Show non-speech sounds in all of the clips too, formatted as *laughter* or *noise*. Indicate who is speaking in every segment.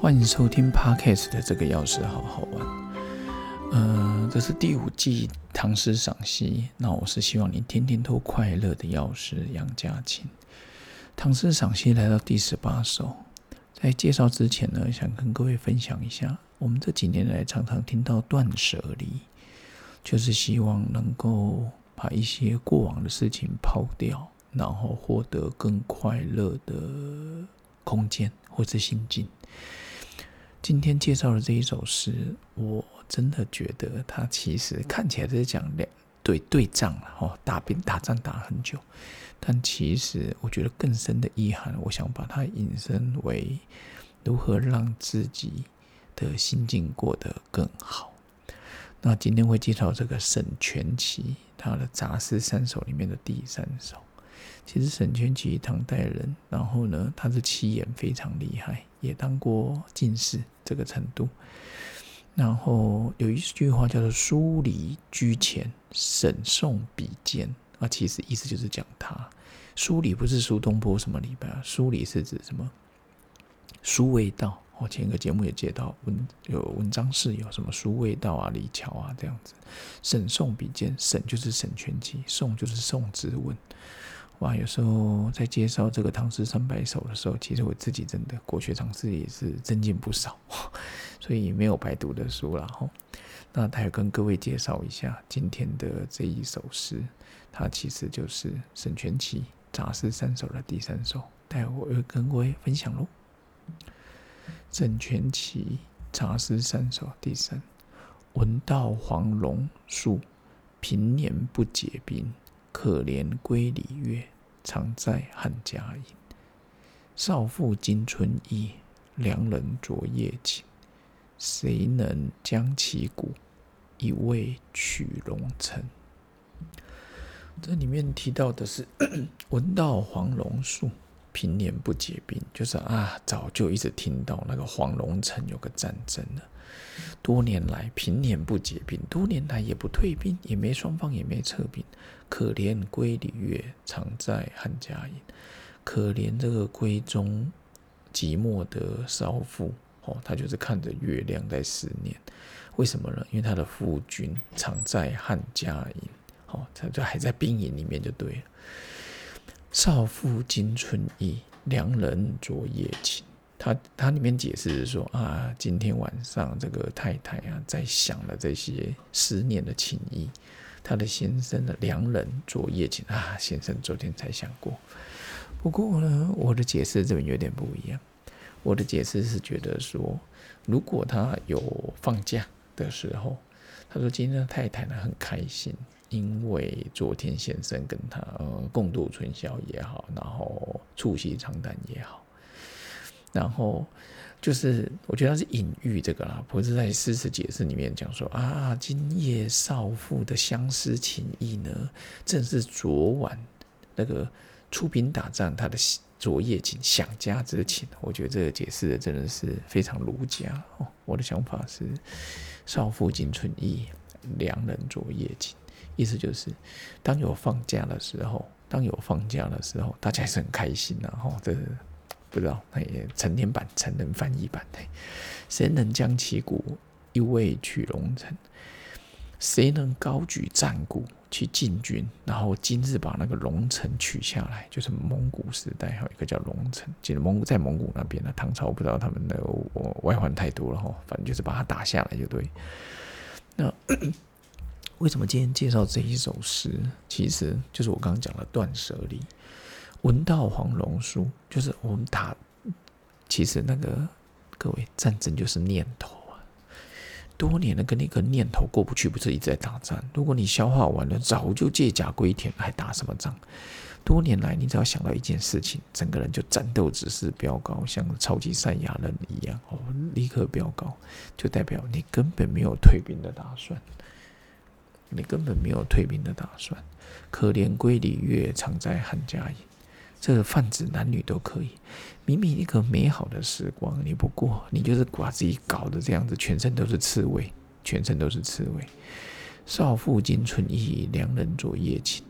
Speaker 1: 欢迎收听 Podcast 的这个钥匙好好玩。嗯，这是第五季唐诗赏析。那我是希望你天天都快乐的钥匙杨家琴。唐诗赏析来到第十八首，在介绍之前呢，想跟各位分享一下，我们这几年来常常听到断舍离，就是希望能够把一些过往的事情抛掉，然后获得更快乐的空间或者心境。今天介绍的这一首诗，我真的觉得它其实看起来在讲两对对仗了哦，打兵打仗打很久，但其实我觉得更深的意涵，我想把它引申为如何让自己的心境过得更好。那今天会介绍这个沈佺期他的杂诗三首里面的第三首。其实沈佺期唐代人，然后呢，他的七言非常厉害，也当过进士这个程度。然后有一句话叫做“书礼居前，沈宋比肩”，啊，其实意思就是讲他书礼不是苏东坡什么礼拜啊，书礼是指什么？书未到。我前一个节目也接到文有文章是有什么书未到啊，李峤啊这样子。沈宋比肩，沈就是沈全期，宋就是宋之问。哇，有时候在介绍这个唐诗三百首的时候，其实我自己真的国学常识也是增进不少，*laughs* 所以没有白读的书了哈。那他也跟各位介绍一下今天的这一首诗，它其实就是沈佺期杂诗三首的第三首，待会我会跟各位分享喽。沈佺期杂诗三首第三，闻道黄龙树，平年不解冰。可怜归里月，常在汉家营。少妇惊春意，良人昨夜寝。谁能将其骨，一味取龙城？这里面提到的是 *clears throat* 闻道黄龙树，平年不结冰，就是啊，早就一直听到那个黄龙城有个战争了。多年来平年不结冰，多年来也不退兵，也没双方也没撤兵。可怜归里月，常在汉家营。可怜这个闺中寂寞的少妇哦，她就是看着月亮在思念。为什么呢？因为她的夫君常在汉家营，哦，他就还在兵营里面就对了。少妇今春意，良人昨夜寝。他他里面解释是说啊，今天晚上这个太太啊，在想了这些思念的情谊，他的先生的良人昨夜情啊，先生昨天才想过。不过呢，我的解释这边有点不一样。我的解释是觉得说，如果他有放假的时候，他说今天的太太呢很开心，因为昨天先生跟他呃共度春宵也好，然后促膝长谈也好。然后就是，我觉得他是隐喻这个啦，不是在诗词解释里面讲说啊，今夜少妇的相思情意呢，正是昨晚那个出兵打仗他的昨夜情想家之情。我觉得这个解释的真的是非常儒家哦。我的想法是，少妇今春意，良人昨夜情，意思就是当有放假的时候，当有放假的时候，大家还是很开心的哈。这。不知道，那也成年版、成人翻译版的，谁能将其鼓一位取龙城？谁能高举战鼓去进军？然后今日把那个龙城取下来，就是蒙古时代还有一个叫龙城，其实蒙古在蒙古那边呢，唐朝不知道他们的外患太多了哈，反正就是把它打下来就对。那为什么今天介绍这一首诗？其实就是我刚刚讲的断舍离。闻道黄龙书，就是我们打。其实那个各位，战争就是念头啊。多年的跟那个念头过不去，不是一直在打仗。如果你消化完了，早就借甲归田，还打什么仗？多年来，你只要想到一件事情，整个人就战斗指数飙高，像超级赛亚人一样哦，立刻飙高，就代表你根本没有退兵的打算。你根本没有退兵的打算。可怜归里月，常在汉家营。这个泛指男女都可以。明明一个美好的时光，你不过，你就是把自己搞得这样子，全身都是刺猬，全身都是刺猬。少妇惊春意，良人昨夜寝。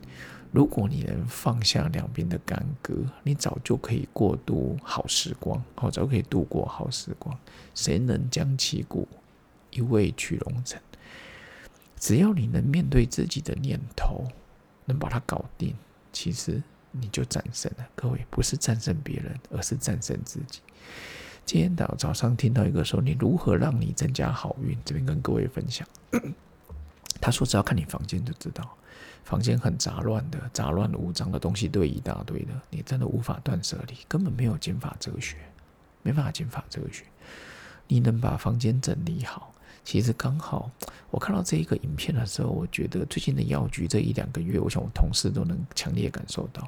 Speaker 1: 如果你能放下两边的干戈，你早就可以过渡好时光，哦，早可以度过好时光。谁能将其故，一味取龙城？只要你能面对自己的念头，能把它搞定，其实你就战胜了。各位，不是战胜别人，而是战胜自己。今天早早上听到一个说，你如何让你增加好运？这边跟各位分享。*clears throat* 他说，只要看你房间就知道，房间很杂乱的，杂乱无章的东西堆一大堆的，你真的无法断舍离，根本没有减法哲学，没办法减法哲学。你能把房间整理好？其实刚好，我看到这一个影片的时候，我觉得最近的药局这一两个月，我想我同事都能强烈感受到。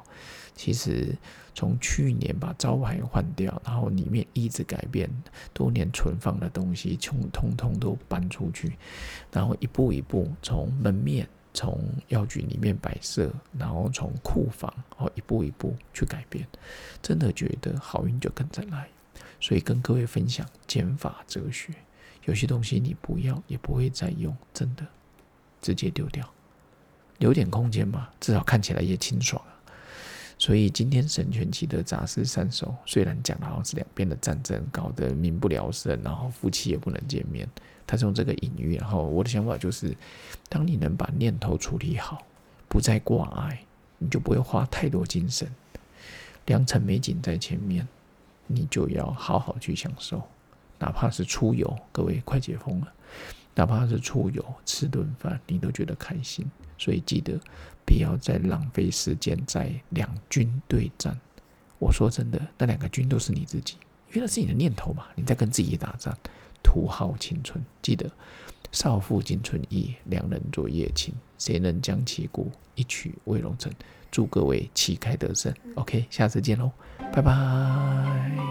Speaker 1: 其实从去年把招牌换掉，然后里面一直改变，多年存放的东西，通通通都搬出去，然后一步一步从门面、从药局里面摆设，然后从库房，哦一步一步去改变，真的觉得好运就跟着来。所以跟各位分享减法哲学。有些东西你不要，也不会再用，真的，直接丢掉，留点空间嘛，至少看起来也清爽。所以今天神权期的杂事三首，虽然讲的好像是两边的战争，搞得民不聊生，然后夫妻也不能见面，他是用这个隐喻。然后我的想法就是，当你能把念头处理好，不再挂碍，你就不会花太多精神。良辰美景在前面，你就要好好去享受。哪怕是出游，各位快解封了，哪怕是出游吃顿饭，你都觉得开心。所以记得不要再浪费时间在两军对战。我说真的，那两个军都是你自己，因为那是你的念头嘛，你在跟自己打仗，徒耗青春。记得少妇惊春意，两人昨夜情，谁能将其故？一曲未龙城。祝各位旗开得胜。OK，下次见喽，拜拜。